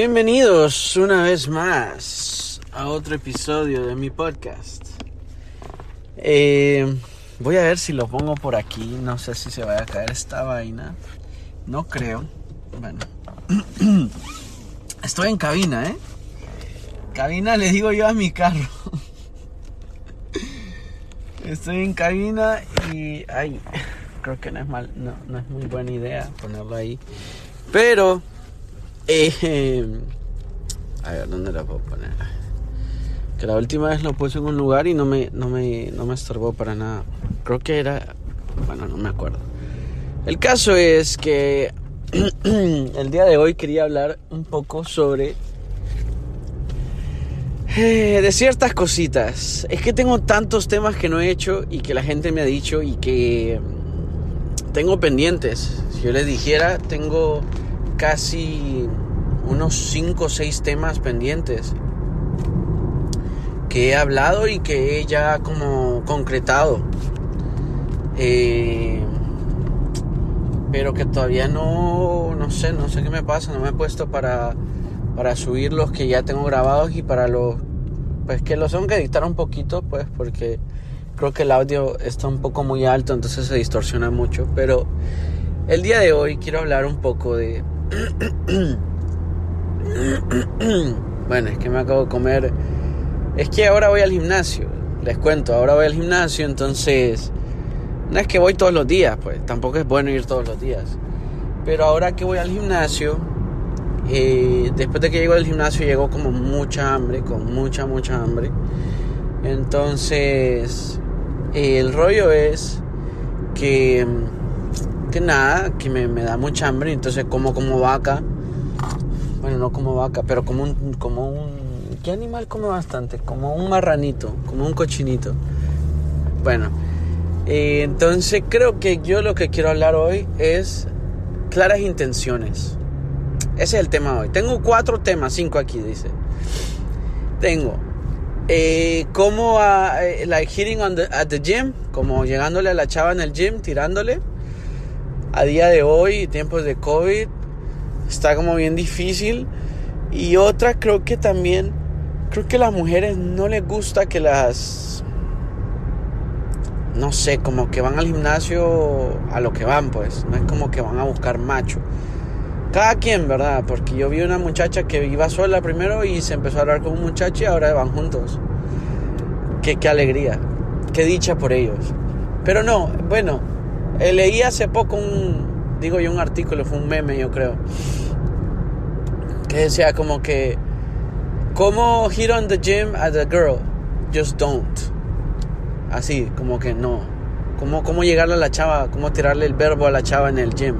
Bienvenidos una vez más a otro episodio de mi podcast. Eh, voy a ver si lo pongo por aquí. No sé si se vaya a caer esta vaina. No creo. Bueno. Estoy en cabina, ¿eh? Cabina le digo yo a mi carro. Estoy en cabina y... Ay, creo que no es mal, no, no es muy buena idea ponerlo ahí. Pero eh, a ver, ¿dónde la puedo poner? Que la última vez lo puse en un lugar y no me, no me, no me estorbó para nada. Creo que era... Bueno, no me acuerdo. El caso es que el día de hoy quería hablar un poco sobre... Eh, de ciertas cositas. Es que tengo tantos temas que no he hecho y que la gente me ha dicho y que tengo pendientes. Si yo les dijera, tengo casi unos 5 o 6 temas pendientes que he hablado y que he ya como concretado. Eh, pero que todavía no, no sé, no sé qué me pasa, no me he puesto para, para subir los que ya tengo grabados y para los, pues que los tengo que editar un poquito, pues porque creo que el audio está un poco muy alto, entonces se distorsiona mucho, pero el día de hoy quiero hablar un poco de bueno, es que me acabo de comer. Es que ahora voy al gimnasio. Les cuento, ahora voy al gimnasio, entonces. No es que voy todos los días, pues tampoco es bueno ir todos los días. Pero ahora que voy al gimnasio, eh, después de que llego al gimnasio, llego como mucha hambre, con mucha, mucha hambre. Entonces, el rollo es que, que nada, que me, me da mucha hambre, entonces como como vaca no como vaca, pero como un, como un, ¿qué animal come bastante? Como un marranito, como un cochinito. Bueno, eh, entonces creo que yo lo que quiero hablar hoy es claras intenciones. Ese es el tema hoy. Tengo cuatro temas, cinco aquí, dice. Tengo eh, como eh, like hitting on the, at the gym, como llegándole a la chava en el gym, tirándole. A día de hoy, tiempos de COVID, está como bien difícil. Y otra creo que también, creo que a las mujeres no les gusta que las, no sé, como que van al gimnasio a lo que van, pues, no es como que van a buscar macho. Cada quien, ¿verdad? Porque yo vi una muchacha que iba sola primero y se empezó a hablar con un muchacho y ahora van juntos. Qué, qué alegría, qué dicha por ellos. Pero no, bueno, eh, leí hace poco un, digo yo un artículo, fue un meme yo creo, que decía como que, ¿cómo hit on the gym as a girl? Just don't. Así, como que no. ¿Cómo, cómo llegarle a la chava? ¿Cómo tirarle el verbo a la chava en el gym?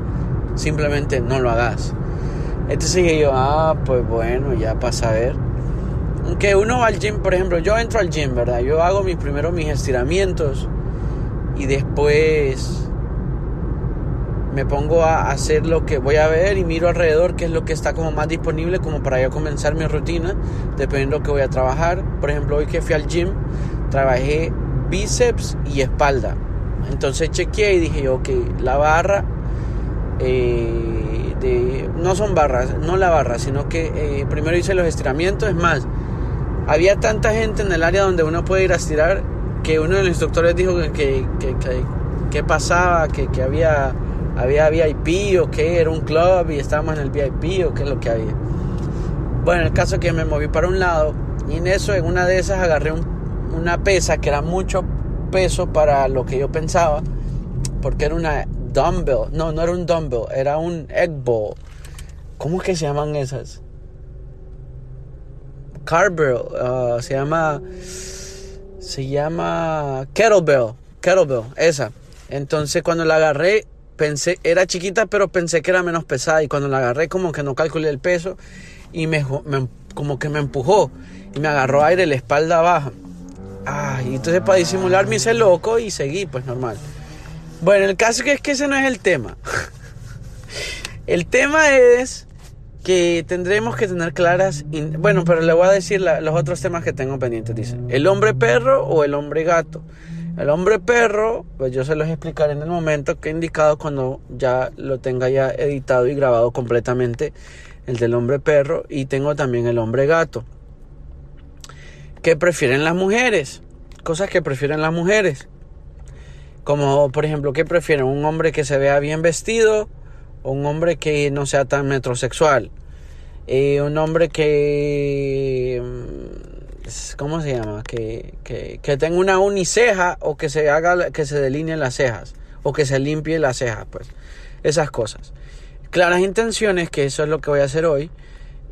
Simplemente no lo hagas. Entonces yo, ah, pues bueno, ya pasa a ver. Aunque uno va al gym, por ejemplo, yo entro al gym, ¿verdad? Yo hago mis primero mis estiramientos y después me pongo a hacer lo que voy a ver y miro alrededor qué es lo que está como más disponible como para yo comenzar mi rutina dependiendo de lo que voy a trabajar. Por ejemplo hoy que fui al gym trabajé bíceps y espalda. Entonces chequeé y dije ok la barra eh, no son barras no la barra sino que eh, primero hice los estiramientos. Es más había tanta gente en el área donde uno puede ir a estirar que uno de los instructores dijo que, que, pasaba, que había había VIP o qué, era un club y estábamos en el VIP o qué es lo que había. Bueno, el caso es que me moví para un lado y en eso, en una de esas, agarré una pesa que era mucho peso para lo que yo pensaba, porque era una dumbbell, no, no era un dumbbell, era un egg ball. ¿Cómo es que se llaman esas? Carbell, uh, se llama, se llama kettlebell, kettlebell, esa. Entonces cuando la agarré, pensé, era chiquita, pero pensé que era menos pesada. Y cuando la agarré, como que no calculé el peso y me, como que me empujó y me agarró aire la espalda baja. Ah, y entonces para disimular me hice loco y seguí, pues normal. Bueno, el caso es que ese no es el tema. el tema es que tendremos que tener claras. Bueno, pero le voy a decir los otros temas que tengo pendientes. Dice: ¿el hombre perro o el hombre gato? El hombre perro, pues yo se los explicaré en el momento que he indicado cuando ya lo tenga ya editado y grabado completamente el del hombre perro y tengo también el hombre gato. ¿Qué prefieren las mujeres? Cosas que prefieren las mujeres. Como por ejemplo, ¿qué prefieren? ¿Un hombre que se vea bien vestido un hombre que no sea tan metrosexual? Eh, un hombre que ¿cómo se llama? Que, que, tenga una uniceja o que se haga, que se delineen las cejas o que se limpie las cejas, pues. Esas cosas. Claras intenciones, que eso es lo que voy a hacer hoy.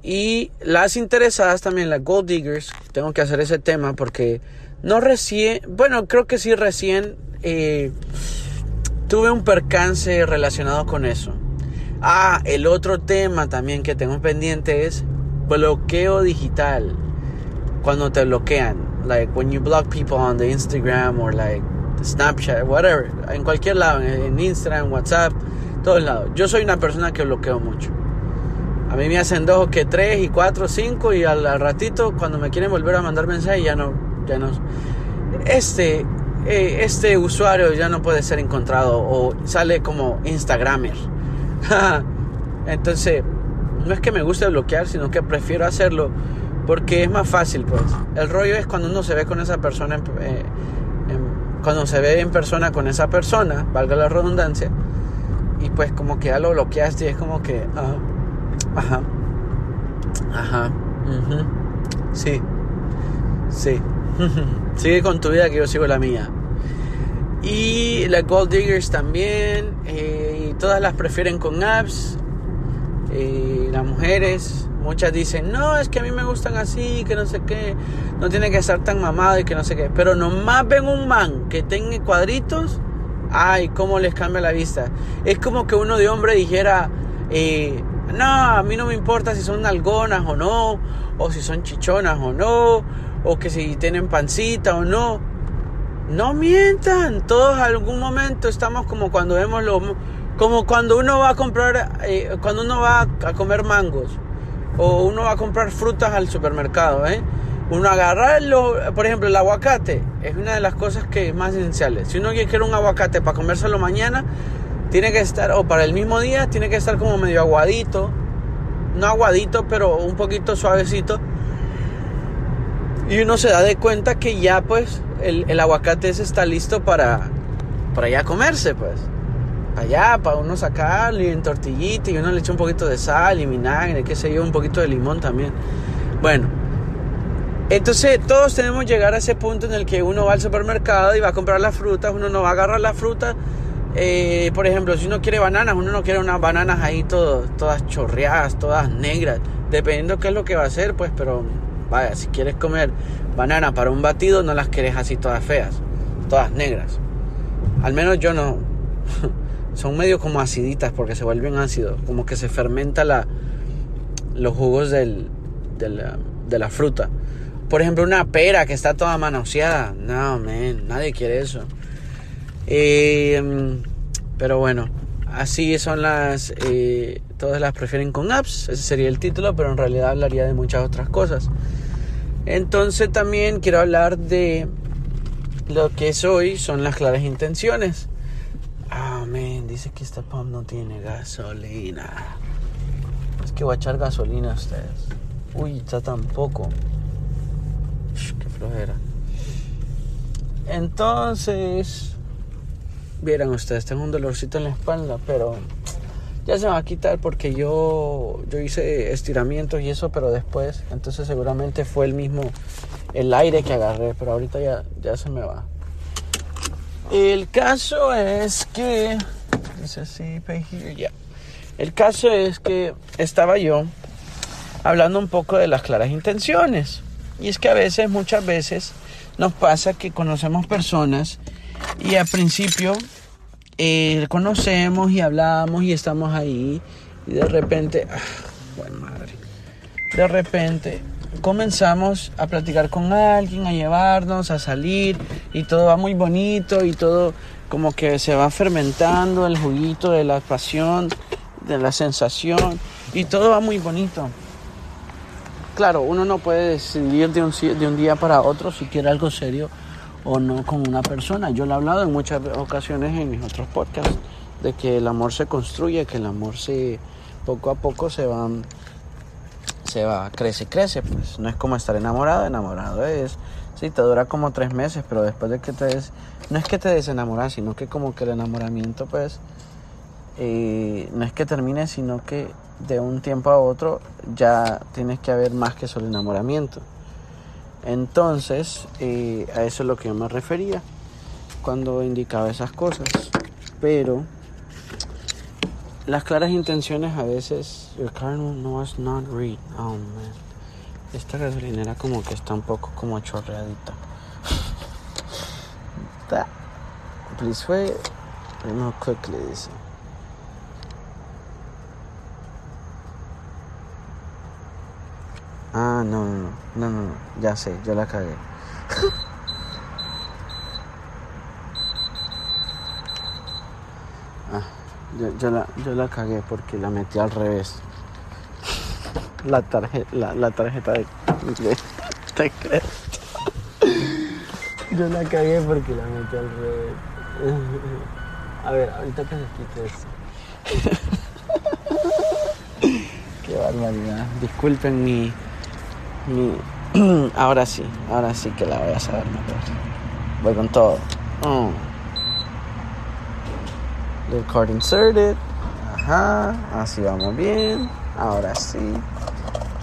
Y las interesadas también, las gold diggers, tengo que hacer ese tema porque no recién, bueno, creo que sí recién eh, tuve un percance relacionado con eso. Ah, el otro tema también que tengo pendiente es bloqueo digital cuando te bloquean. Like when you block people on the Instagram or like Snapchat, whatever. En cualquier lado, en Instagram, WhatsApp, todos lados. Yo soy una persona que bloqueo mucho. A mí me hacen dos que tres y cuatro, cinco y al, ratito cuando me quieren volver a mandar mensajes ya no, ya no. Este, eh, este usuario ya no puede ser encontrado o sale como Instagramer. Entonces, no es que me guste bloquear, sino que prefiero hacerlo porque es más fácil, pues. El rollo es cuando uno se ve con esa persona, eh, cuando se ve en persona con esa persona, valga la redundancia, y pues como que ya lo bloqueaste y es como que, ah, ajá, ajá, sí, sí, sigue con tu vida que yo sigo la mía. Y las Gold Diggers también, eh, y todas las prefieren con apps, las mujeres, Muchas dicen, no, es que a mí me gustan así, que no sé qué, no tiene que estar tan mamado y que no sé qué. Pero nomás ven un man que tenga cuadritos, ay, cómo les cambia la vista. Es como que uno de hombre dijera, eh, no, a mí no me importa si son algonas o no, o si son chichonas o no, o que si tienen pancita o no. No mientan, todos algún momento estamos como cuando vemos lo... Como cuando uno va a comprar, eh, cuando uno va a comer mangos o uno va a comprar frutas al supermercado, ¿eh? Uno agarrarlo, por ejemplo, el aguacate es una de las cosas que es más esenciales. Si uno quiere un aguacate para comérselo mañana, tiene que estar, o para el mismo día, tiene que estar como medio aguadito. No aguadito, pero un poquito suavecito. Y uno se da de cuenta que ya pues el, el aguacate ese está listo para, para ya comerse, pues allá para uno sacarlo y en tortillita y uno le echa un poquito de sal y vinagre, qué sé yo, un poquito de limón también. Bueno, entonces todos tenemos que llegar a ese punto en el que uno va al supermercado y va a comprar las frutas, uno no va a agarrar las frutas. Eh, por ejemplo, si uno quiere bananas, uno no quiere unas bananas ahí todas chorreadas, todas negras, dependiendo qué es lo que va a hacer, pues, pero vaya, si quieres comer banana para un batido, no las quieres así todas feas, todas negras. Al menos yo no. son medio como aciditas porque se vuelven ácidos, como que se fermenta la, los jugos del, de, la, fruta. Por ejemplo, una pera que está toda manoseada. No, man, nadie quiere eso. Eh, pero bueno, así son las... Eh, todas las prefieren con apps, ese sería el título, pero en realidad hablaría de muchas otras cosas. Entonces también quiero hablar de lo que es hoy, son las claras intenciones. Dice que esta pump no tiene gasolina. Es que voy a echar gasolina a ustedes. Uy, está tampoco. qué flojera. Entonces, vieran ustedes, tengo un dolorcito en la espalda, pero ya se va a quitar porque yo, yo hice estiramientos y eso, pero después, entonces seguramente fue el mismo, el aire que agarré, pero ahorita ya, ya se me va. El caso es que. El caso es que estaba yo hablando un poco de las claras intenciones. Y es que a veces, muchas veces, nos pasa que conocemos personas y al principio eh, conocemos y hablamos y estamos ahí y de repente, ah, madre, de repente comenzamos a platicar con alguien, a llevarnos, a salir y todo va muy bonito y todo como que se va fermentando el juguito de la pasión, de la sensación y todo va muy bonito. Claro, uno no puede decidir de un, día para otro si quiere algo serio o no con una persona. Yo lo he hablado en muchas ocasiones en mis otros podcasts de que el amor se construye, que el amor se poco a poco se va crece, crece, pues no es como estar enamorado, enamorado es, sí, te dura como tres meses, pero después de que te des, no es que te desenamoras, sino que como que el enamoramiento, pues, eh, no es que termine, sino que de un tiempo a otro ya tienes que haber más que solo enamoramiento. Entonces, eh, a eso es lo que yo me refería cuando indicaba esas cosas. Pero las claras intenciones a veces. Your car no was not read. Oh man. Esta gasolinera como que está un poco como chorreadita. Please wait. More quickly dice. Ah, no, no, no, no, no, ya sé, yo la cagué. yo, yo, la, yo la cagué porque la metí al revés. La, tarjeta, la, la tarjeta de, de, de crédito. Yo la cagué porque la metí al revés. A ver, ahorita que se quite esto. Qué barbaridad. Disculpen mi, ahora sí, ahora sí que la voy a saber meter. Voy con todo. Mm. Little card inserted. Ajá, así vamos bien. Ahora sí.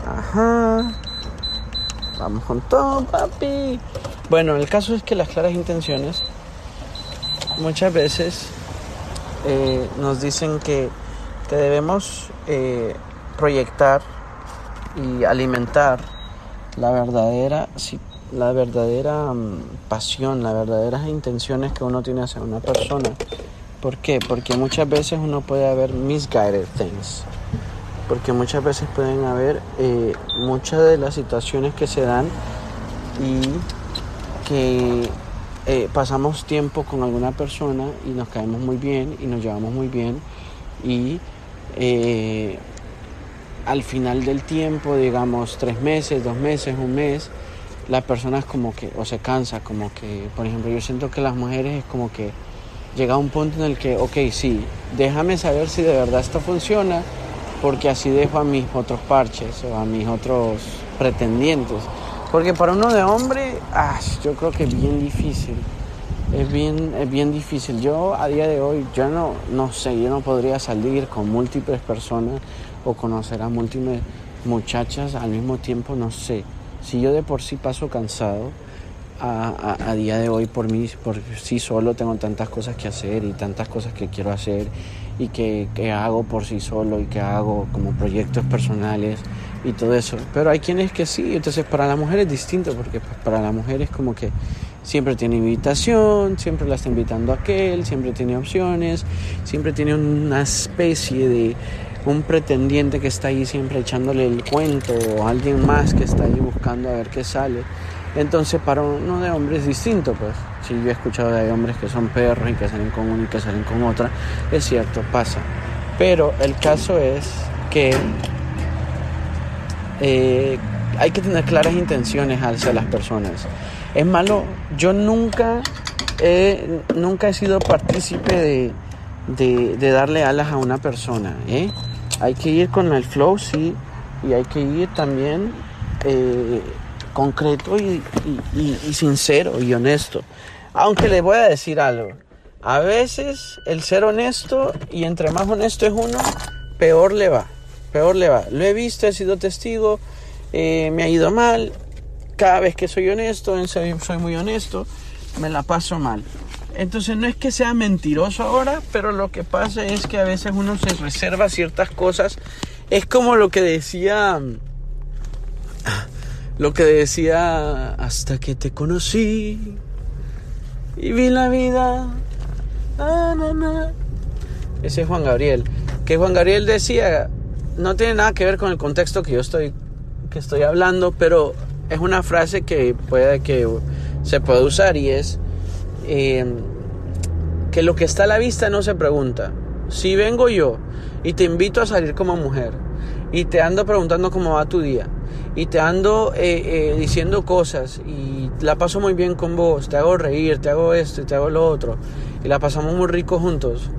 Ajá. Vamos con papi. Bueno, el caso es que las claras intenciones muchas veces eh, nos dicen que, que debemos eh, proyectar y alimentar la verdadera, la verdadera mm, pasión, las verdaderas intenciones que uno tiene hacia una persona. ¿Por qué? Porque muchas veces uno puede haber misguided things. Porque muchas veces pueden haber eh, muchas de las situaciones que se dan y que eh, pasamos tiempo con alguna persona y nos caemos muy bien y nos llevamos muy bien y eh, al final del tiempo, digamos tres meses, dos meses, un mes, la persona como que, o se cansa, como que, por ejemplo, yo siento que las mujeres es como que llega a un punto en el que, ok, sí, déjame saber si de verdad esto funciona, porque así dejo a mis otros parches o a mis otros pretendientes. Porque para uno de hombre, ah, yo creo que es bien difícil. Es bien, es bien difícil. Yo a día de hoy, yo no, no sé, yo no podría salir con múltiples personas o conocer a múltiples muchachas al mismo tiempo, no sé. Si yo de por sí paso cansado, a, día de hoy por mí, por sí solo tengo tantas cosas que hacer y tantas cosas que quiero hacer y que, que hago por sí solo y que hago como proyectos personales y todo eso. Pero hay quienes que sí, entonces para la mujer es distinto porque pues, para la mujer es como que siempre tiene invitación, siempre la está invitando a aquel, siempre tiene opciones, siempre tiene una especie de un pretendiente que está ahí siempre echándole el cuento o alguien más que está ahí buscando a ver qué sale. Entonces para uno de hombres es distinto, pues. Si yo he escuchado de hombres que son perros y que salen con uno y que salen con otra, es cierto, pasa. Pero el caso es que eh, hay que tener claras intenciones hacia las personas. Es malo, yo nunca he, nunca he sido partícipe de, de, darle alas a una persona. ¿eh? Hay que ir con el flow, sí, y hay que ir también eh, concreto y, sincero y honesto. Aunque les voy a decir algo, a veces el ser honesto y entre más honesto es uno, peor le va, peor le va. Lo he visto, he sido testigo, eh, me ha ido mal. Cada vez que soy honesto, soy muy honesto, me la paso mal. Entonces no es que sea mentiroso ahora, pero lo que pasa es que a veces uno se reserva ciertas cosas. Es como lo que decía... Lo que decía hasta que te conocí y vi la vida. Ese es Juan Gabriel. Que Juan Gabriel decía, no tiene nada que ver con el contexto que yo estoy, que estoy hablando, pero es una frase que puede que se puede usar y es Em, que lo que está a la vista no se pregunta. Si vengo yo y te invito a salir como mujer y te ando preguntando cómo va tu día y te ando eh, eh, diciendo cosas y la paso muy bien con vos, te hago reír, te hago esto y te hago lo otro. Y la pasamos muy rico juntos,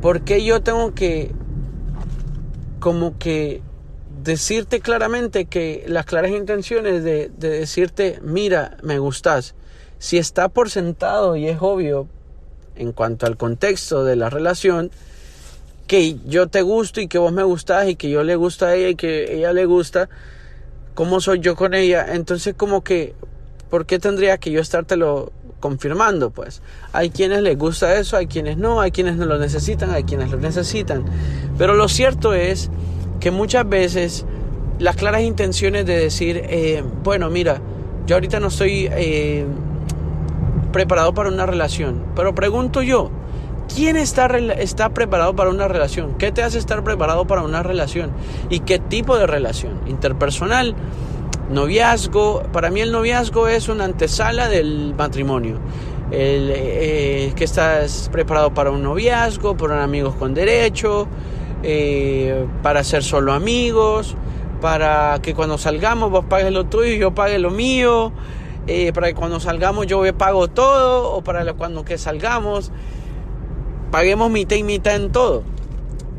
¿por qué yo tengo que como que decirte claramente que las claras intenciones de, de decirte, mira, me gustas, si está por sentado y es obvio en cuanto al contexto de la relación, que yo te gusto y que vos me gustás y que yo le gusta a ella y que ella le gusta, cómo soy yo con ella, entonces como que, ¿por qué tendría que yo estártelo confirmando? Pues hay quienes les gusta eso, hay quienes no, hay quienes no lo necesitan, hay quienes lo necesitan. Pero lo cierto es que muchas veces las claras intenciones de decir, eh, bueno, mira, yo ahorita no estoy eh, preparado para una relación, pero pregunto yo, ¿Quién está, está preparado para una relación? ¿Qué te hace estar preparado para una relación? ¿Y qué tipo de relación? Interpersonal, noviazgo. Para mí el noviazgo es una antesala del matrimonio. El, eh, estás preparado para un noviazgo, para amigos con derecho, eh, para ser solo amigos, para que cuando salgamos vos pagues lo tuyo y yo pague lo mío, eh, para que cuando salgamos yo pago todo, o para cuando que salgamos paguemos mitad y mitad en todo.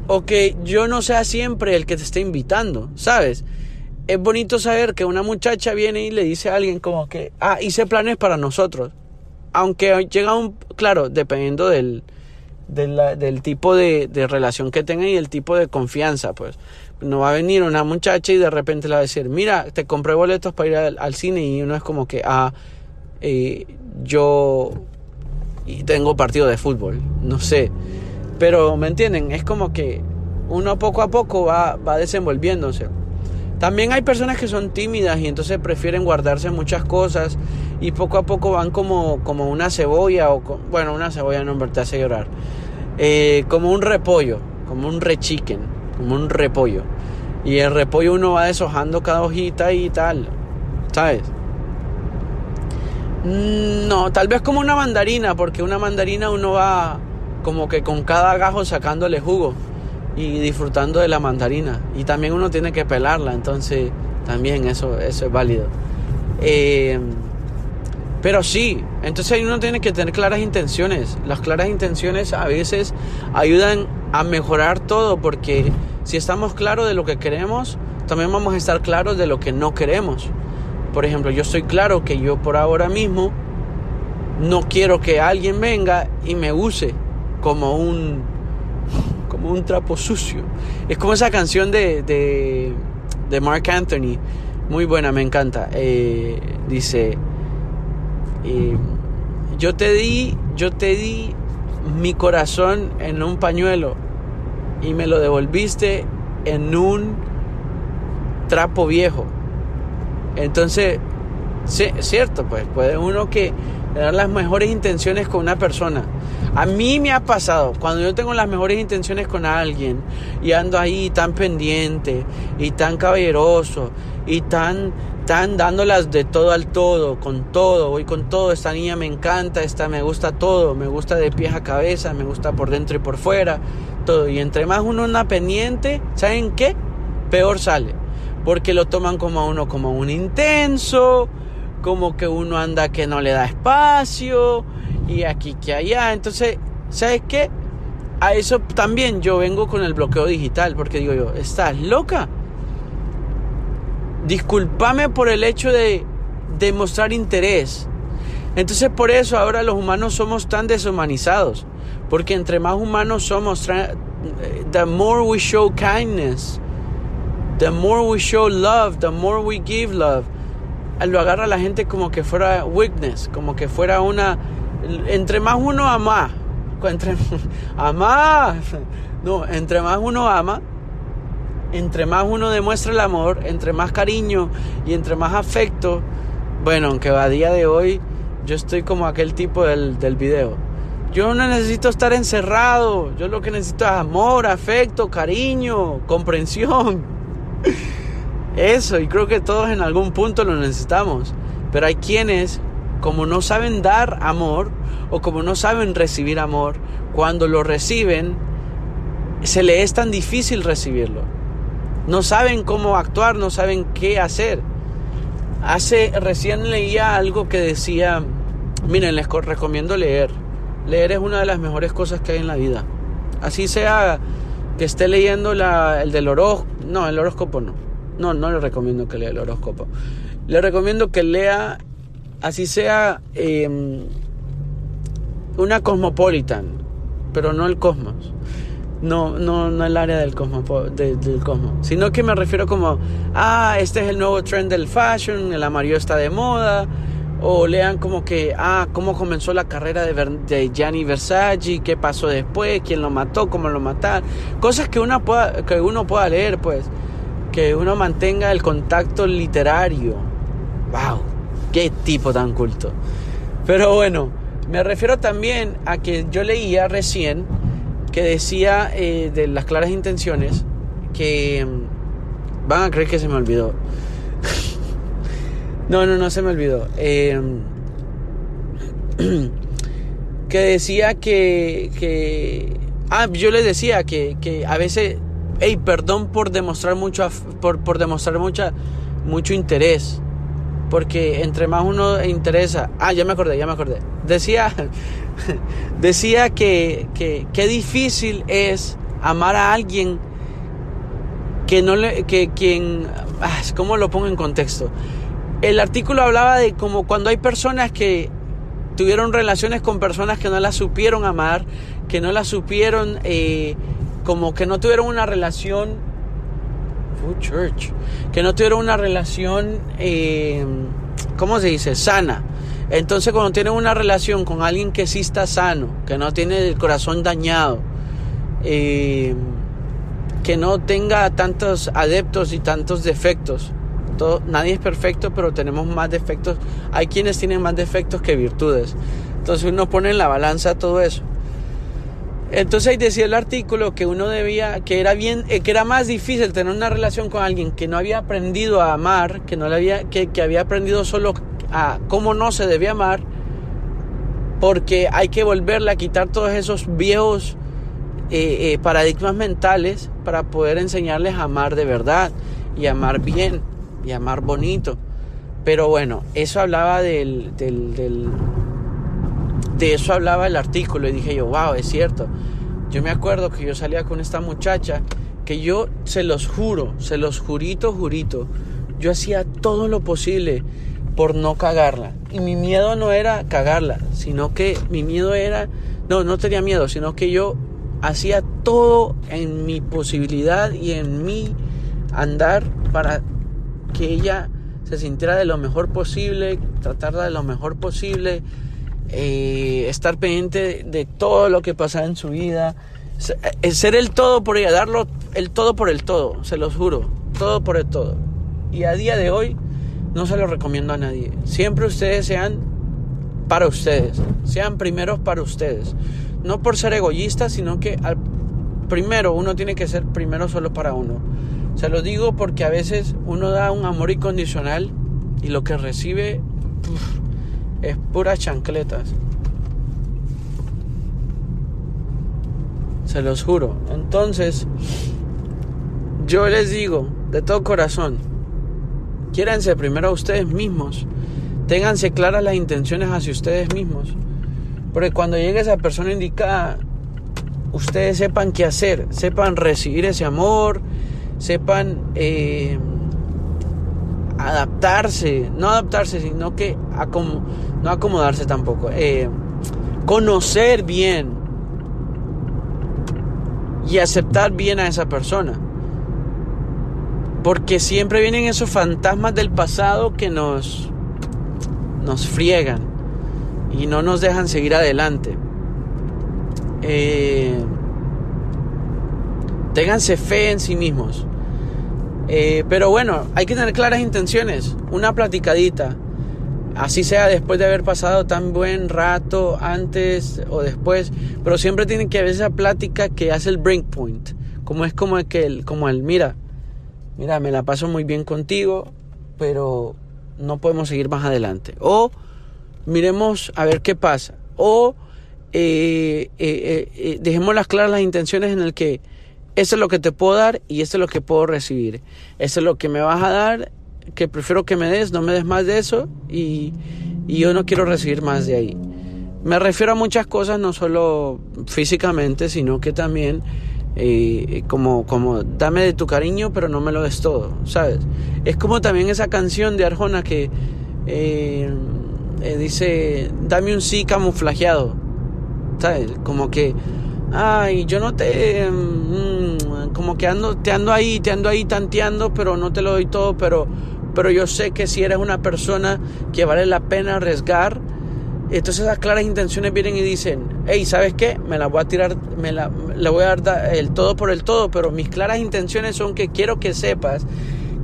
O que yo no sea siempre el que te esté invitando, ¿sabes? Es bonito saber que una muchacha viene y le dice a alguien como que, ah, hice planes para nosotros. Aunque llega un, claro, dependiendo del, del, tipo de, relación que tenga y el tipo de confianza, pues. No va a venir una muchacha y de repente le va a decir, mira, te compré boletos para ir al, cine y uno es como que, ah, eh, yo y tengo partido de fútbol, no sé. Pero, ¿me entienden? Es como que uno poco a poco va, va desenvolviéndose. También hay personas que son tímidas y entonces prefieren guardarse muchas cosas y poco a poco van como, como una cebolla o bueno, una cebolla no te hace llorar. Eh, como un repollo, como un rechiquen, como un repollo. Y el repollo uno va deshojando cada hojita y tal, ¿sabes? Mm, no, tal vez como una mandarina, porque una mandarina uno va como que con cada gajo sacándole jugo y disfrutando de la mandarina. Y también uno tiene que pelarla, entonces también eso, eso es válido. Eh, pero sí, entonces uno tiene que tener claras intenciones. Las claras intenciones a veces ayudan a mejorar todo porque si estamos claros de lo que queremos, también vamos a estar claros de lo que no queremos. Por ejemplo, yo estoy claro que yo por ahora mismo no quiero que alguien venga y me use como un como un trapo sucio. Es como esa canción de, de, Mark Anthony, muy buena, me encanta. Eh, dice, eh, yo te di, yo te di mi corazón en un pañuelo y me lo devolviste en un trapo viejo. Entonces, sí, cierto, pues puede uno que tener las mejores intenciones con una persona. A mí me ha pasado, cuando yo tengo las mejores intenciones con alguien y ando ahí tan pendiente y tan caballeroso y tan, tan dándolas de todo al todo, con todo, voy con todo, esta niña me encanta, esta me gusta todo, me gusta de pies a cabeza, me gusta por dentro y por fuera, todo. Y entre más uno anda pendiente, ¿saben qué? Peor sale porque lo toman como a uno como un intenso, como que uno anda que no le da espacio y aquí que allá. Entonces, ¿sabes qué? A eso también yo vengo con el bloqueo digital, porque digo yo, ¿estás loca? Discúlpame por el hecho de demostrar interés. Entonces por eso ahora los humanos somos tan deshumanizados, porque entre más humanos somos, the more we show kindness, The more we show love, the more we give love. Lo agarra la gente como que fuera weakness, como que fuera una. Entre más uno ama, entre, ama, no, entre más uno ama, entre más uno demuestra el amor, entre más cariño y entre más afecto. Bueno, aunque a día de hoy yo estoy como aquel tipo del, del video. Yo no necesito estar encerrado. Yo lo que necesito es amor, afecto, cariño, comprensión. Eso, y creo que todos en algún punto lo necesitamos. Pero hay quienes, como no saben dar amor o como no saben recibir amor, cuando lo reciben, se le es tan difícil recibirlo. No saben cómo actuar, no saben qué hacer. Hace recién leía algo que decía, miren, les recomiendo leer. Leer es una de las mejores cosas que hay en la vida. Así sea que esté leyendo la, el del horóscopo, no, el horóscopo no. No, no le recomiendo que lea el horóscopo. Le recomiendo que lea, así sea, em, una Cosmopolitan, pero no el Cosmos. No, no, no el área del cosmos, del cosmos, sino que me refiero como, ah, este es el nuevo trend del fashion, el amarillo está de moda, o lean como que, ah, cómo comenzó la carrera de, de Gianni Versace, qué pasó después, quién lo mató, cómo lo mataron, cosas que uno pueda, que uno pueda leer, pues, que uno mantenga el contacto literario. ¡Wow! ¡Qué tipo tan culto! Pero bueno, me refiero también a que yo leía recién que decía eh, de las claras intenciones que mm, van a creer que se me olvidó. no, no, no se me olvidó. Em, que decía que, que... Ah, yo le decía que, que a veces... Hey, perdón por demostrar mucho, por, por demostrar mucha, mucho interés. Porque entre más uno interesa... Ah, ya me acordé, ya me acordé. Decía, decía que, que, difícil es amar a alguien que no le, que quien, ah, ¿cómo lo pongo en contexto? El artículo hablaba de como cuando hay personas que tuvieron relaciones con personas que no las supieron amar, que no las supieron, eh, como que no tuvieron una relación, church, que no tuvieron una relación, eh, ¿cómo se dice? Sana entonces cuando tienen una relación con alguien que sí está sano, que no tiene el corazón dañado, eh, que no tenga tantos adeptos y tantos defectos, nadie es perfecto, pero tenemos más defectos. Hay quienes tienen más defectos que virtudes. Entonces uno pone en la balanza todo eso. Entonces ahí decía el artículo que uno debía, que era bien, eh, que era más difícil tener una relación con alguien que no había aprendido a amar, que no le había, que, que había aprendido solo a cómo no se debe amar, porque hay que volverle a quitar todos esos viejos eh, eh, paradigmas mentales para poder enseñarles a amar de verdad y amar bien y amar bonito. Pero bueno, eso hablaba del, del, de eso hablaba el artículo y dije yo, wow, es cierto. Yo me acuerdo que yo salía con esta muchacha que yo se los juro, se los jurito, jurito, yo hacía todo lo posible por no cagarla. Y mi miedo no era cagarla, sino que mi miedo era, no, no tenía miedo, sino que yo hacía todo en mi posibilidad y en mi andar para que ella se sintiera de lo mejor posible, tratarla de lo mejor posible, eh, estar pendiente de todo lo que pasaba en su vida, eh, ser el todo por ella, darlo el todo por el todo, se los juro, todo por el todo. Y a día de hoy no se lo recomiendo a nadie. Siempre ustedes sean para ustedes, sean primeros para ustedes. No por ser egoístas, sino que al primero uno tiene que ser primero solo para uno. Se lo digo porque a veces uno da un amor incondicional y lo que recibe es puras chancletas. Se los juro. Entonces, yo les digo de todo corazón, Quiéranse primero a ustedes mismos. Ténganse claras las intenciones hacia ustedes mismos. Porque cuando llegue esa persona indicada, ustedes sepan qué hacer, sepan recibir ese amor, sepan eh, adaptarse, no adaptarse, sino que no acomodarse tampoco, eh, conocer bien y aceptar bien a esa persona. Porque siempre vienen esos fantasmas del pasado que nos, nos friegan y no nos dejan seguir adelante. Eh, ténganse fe en sí mismos. Eh, pero bueno, hay que tener claras intenciones. Una platicadita. Así sea después de haber pasado tan buen rato, antes o después. Pero siempre tiene que haber esa plática que hace el break point. Como es como el, como el mira, mira, me la paso muy bien contigo, pero no podemos seguir más adelante. O miremos a ver qué pasa. O eh, eh, dejemos las claras las intenciones en el que eso es lo que te puedo dar y esto es lo que puedo recibir. Eso es lo que me vas a dar, que prefiero que me des, no me des más de eso y, y yo no quiero recibir más de ahí. Me refiero a muchas cosas, no solo físicamente, sino que también eh, como, como dame de tu cariño, pero no me lo des todo, ¿sabes? Es como también esa canción de Arjona que eh, eh, dice, dame un sí camuflajeado, ¿sabes? Como que, ay, yo no te, mm, como que ando, te ando ahí, te ando ahí tanteando, pero no te lo doy todo, pero, pero yo sé que si eres una persona que vale la pena arriesgar, entonces las claras intenciones vienen y dicen, hey, ¿sabes qué? Me la voy a tirar, me la, le voy a dar el todo por el todo, pero mis claras intenciones son que quiero que sepas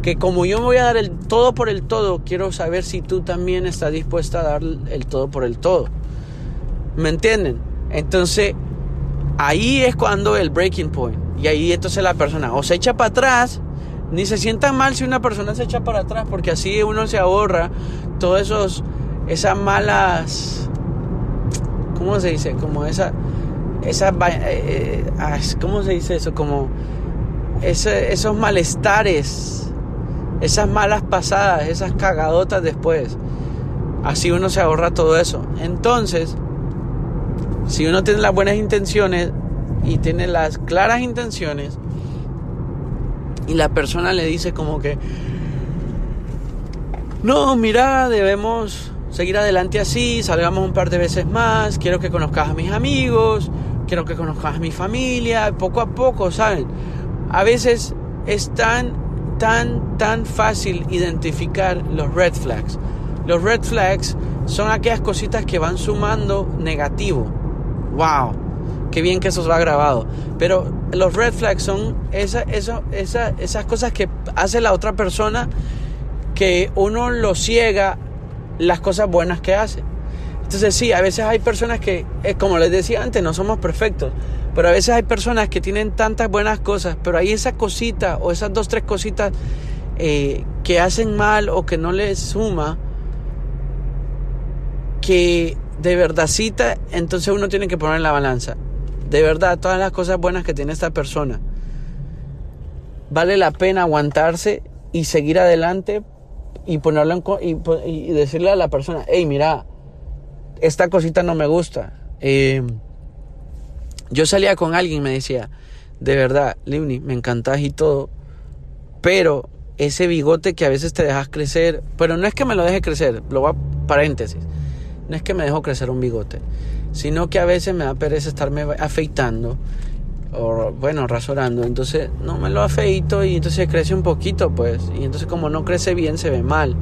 que como yo me voy a dar el todo por el todo, quiero saber si tú también estás dispuesta a dar el todo por el todo. ¿Me entienden? Entonces, ahí es cuando el breaking point. Y ahí entonces la persona o se echa para atrás, ni se sienta mal si una persona se echa para atrás, porque así uno se ahorra todos esos esas malas, ¿cómo se dice? Como esa, eh, eh, ¿cómo se dice eso? Como esos malestares, esas malas pasadas, esas cagadotas después. Así uno se ahorra todo eso. Entonces, si uno tiene las buenas intenciones y tiene las claras intenciones, y la persona le dice como que, no, mira, debemos seguir adelante así, salgamos un par de veces más, quiero que conozcas a mis amigos, quiero que conozcas a mi familia, poco a poco, ¿saben? A veces es tan, tan, tan fácil identificar los red flags. Los red flags son aquellas cositas que van sumando negativo. ¡Wow! Qué bien que eso va grabado. Pero los red flags son esa, eso, esa, esas cosas que hace la otra persona que uno lo ciega las cosas buenas que hace. Entonces sí, a veces hay personas que, eh, como les decía antes, no somos perfectos, pero a veces hay personas que tienen tantas buenas cosas, pero hay esa cosita o esas dos, tres cositas eh, que hacen mal o que no les suma, que de verdad cita, entonces uno tiene que poner en la balanza. De verdad, todas las cosas buenas que tiene esta persona, vale la pena aguantarse y seguir adelante y ponerlo y, decirle a la persona, hey, mira, esta cosita no me gusta. Eh, yo salía con alguien y me decía, de verdad, Livni, me encantas y todo, pero ese bigote que a veces te dejas crecer, pero no es que me lo deje crecer, lo voy a paréntesis, no es que me dejo crecer un bigote, sino que a veces me da pereza estarme afeitando o bueno, rasurando, entonces no me lo afeito y entonces crece un poquito, pues, y entonces como no crece bien se ve mal.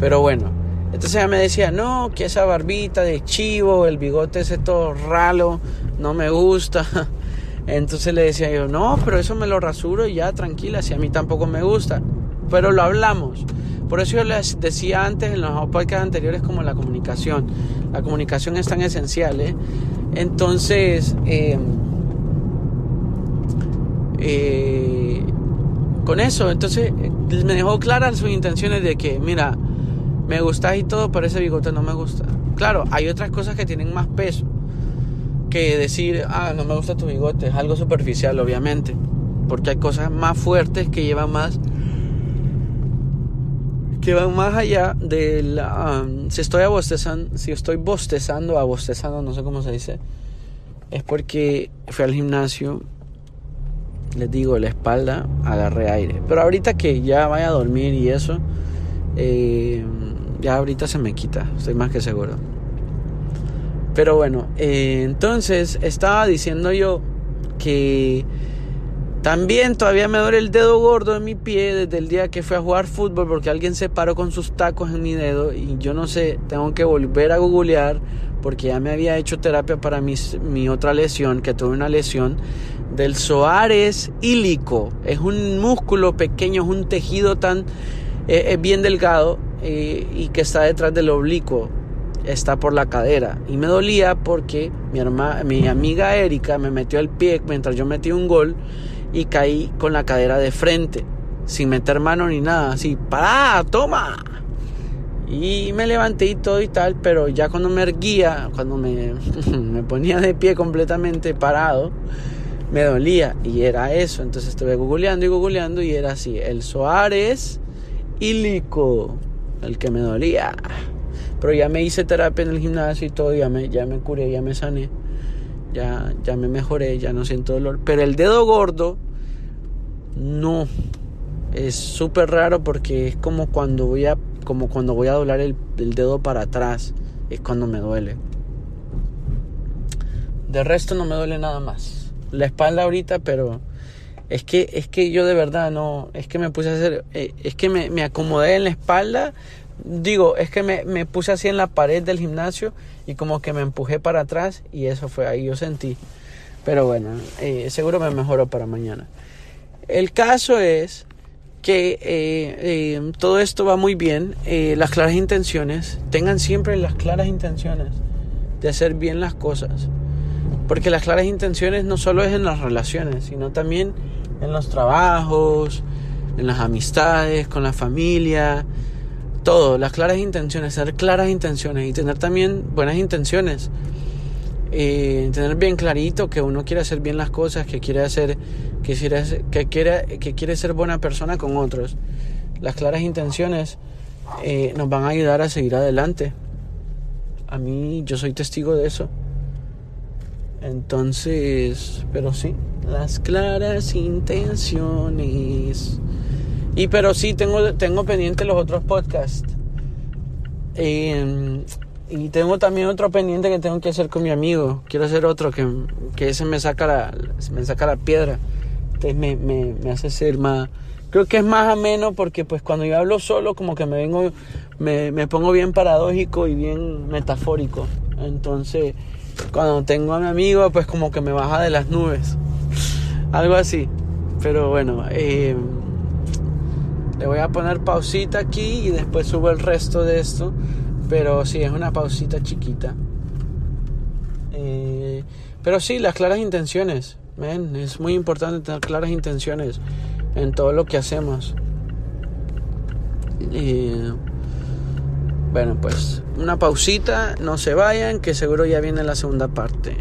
Pero bueno, entonces ella me decía, no, que esa barbita de chivo, el bigote ese todo ralo, no me gusta. Entonces le decía yo, no, pero eso me lo rasuro y ya, tranquila, si a mí tampoco me gusta. Pero lo hablamos. Por eso yo les decía antes en los podcasts anteriores como la comunicación. La comunicación es tan esencial, ¿eh? Entonces, eh, eh, con eso, entonces me dejó claras sus intenciones de que, mira, me gusta y todo, pero ese bigote no me gusta. Claro, hay otras cosas que tienen más peso que decir, ah, no me gusta tu bigote, es algo superficial, obviamente, porque hay cosas más fuertes que llevan más que van más allá de la, um, si estoy si estoy bostezando, abostezando, no sé cómo se dice, es porque fui al gimnasio les digo, la espalda, agarré aire. Pero ahorita que ya vaya a dormir y eso, eh, ya ahorita se me quita, estoy más que seguro. Pero bueno, eh, entonces estaba diciendo yo que también todavía me duele el dedo gordo de mi pie desde el día que fui a jugar fútbol porque alguien se paró con sus tacos en mi dedo y yo no sé, tengo que volver a googlear porque ya me había hecho terapia para mi, mi otra lesión, que tuve una lesión del psoares ílico. Es un músculo pequeño, es un tejido tan eh, bien delgado eh, y que está detrás del oblicuo. Está por la cadera. Y me dolía porque mi, mi amiga Erika me metió el pie mientras yo metí un gol y caí con la cadera de frente, sin meter mano ni nada. Así, ¡para! ¡Toma! Y me levanté y todo y tal, pero ya cuando me erguía, cuando me, me ponía de pie completamente parado, me dolía y era eso. Entonces estuve googleando y googleando y era así, el Soares Ilico, el que me dolía. Pero ya me hice terapia en el gimnasio y todo, ya me, ya me curé, ya me sané, ya, ya me mejoré, ya no siento dolor. Pero el dedo gordo, no. Es súper raro porque es como cuando voy a, como cuando voy a doblar el, el dedo para atrás, es cuando me duele. De resto no me duele nada más. La espalda ahorita, pero es que, es que yo de verdad no, es que me puse a hacer, eh, es que me, me acomodé en la espalda digo, es que me, me, puse así en la pared del gimnasio y como que me empujé para atrás y eso fue ahí, yo sentí. Pero bueno, eh, seguro me mejoró para mañana. El caso es que eh, eh, todo esto va muy bien, las claras intenciones, tengan siempre las claras intenciones de hacer bien las cosas. Porque las claras intenciones no solo es en las relaciones, sino también en los trabajos, en las amistades, con la familia, todo, las claras intenciones, tener claras intenciones y tener también buenas intenciones. Eh, tener bien clarito que uno quiere hacer bien las cosas, que quiere hacer, que quiere, que quiere, que quiere ser buena persona con otros. Las claras intenciones eh, nos van a ayudar a seguir adelante. A mí, yo soy testigo de eso. Entonces, pero sí, las claras intenciones. Y pero sí, tengo, tengo pendiente los otros podcasts. Em, y tengo también otro pendiente que tengo que hacer con mi amigo. Quiero hacer otro que, que ese me saca la, me saca la piedra. Entonces me, me, me hace ser más... Creo que es más ameno porque pues cuando yo hablo solo como que me vengo... Me, me pongo bien paradójico y bien metafórico. Entonces cuando tengo a mi amigo pues como que me baja de las nubes. Algo así. Pero bueno, eh, le voy a poner pausita aquí y después subo el resto de esto. Pero sí, es una pausita chiquita. Eh, pero sí, las claras intenciones. es muy importante tener claras intenciones en todo lo que hacemos. bueno, pues una pausita, no se vayan, que seguro ya viene la segunda parte.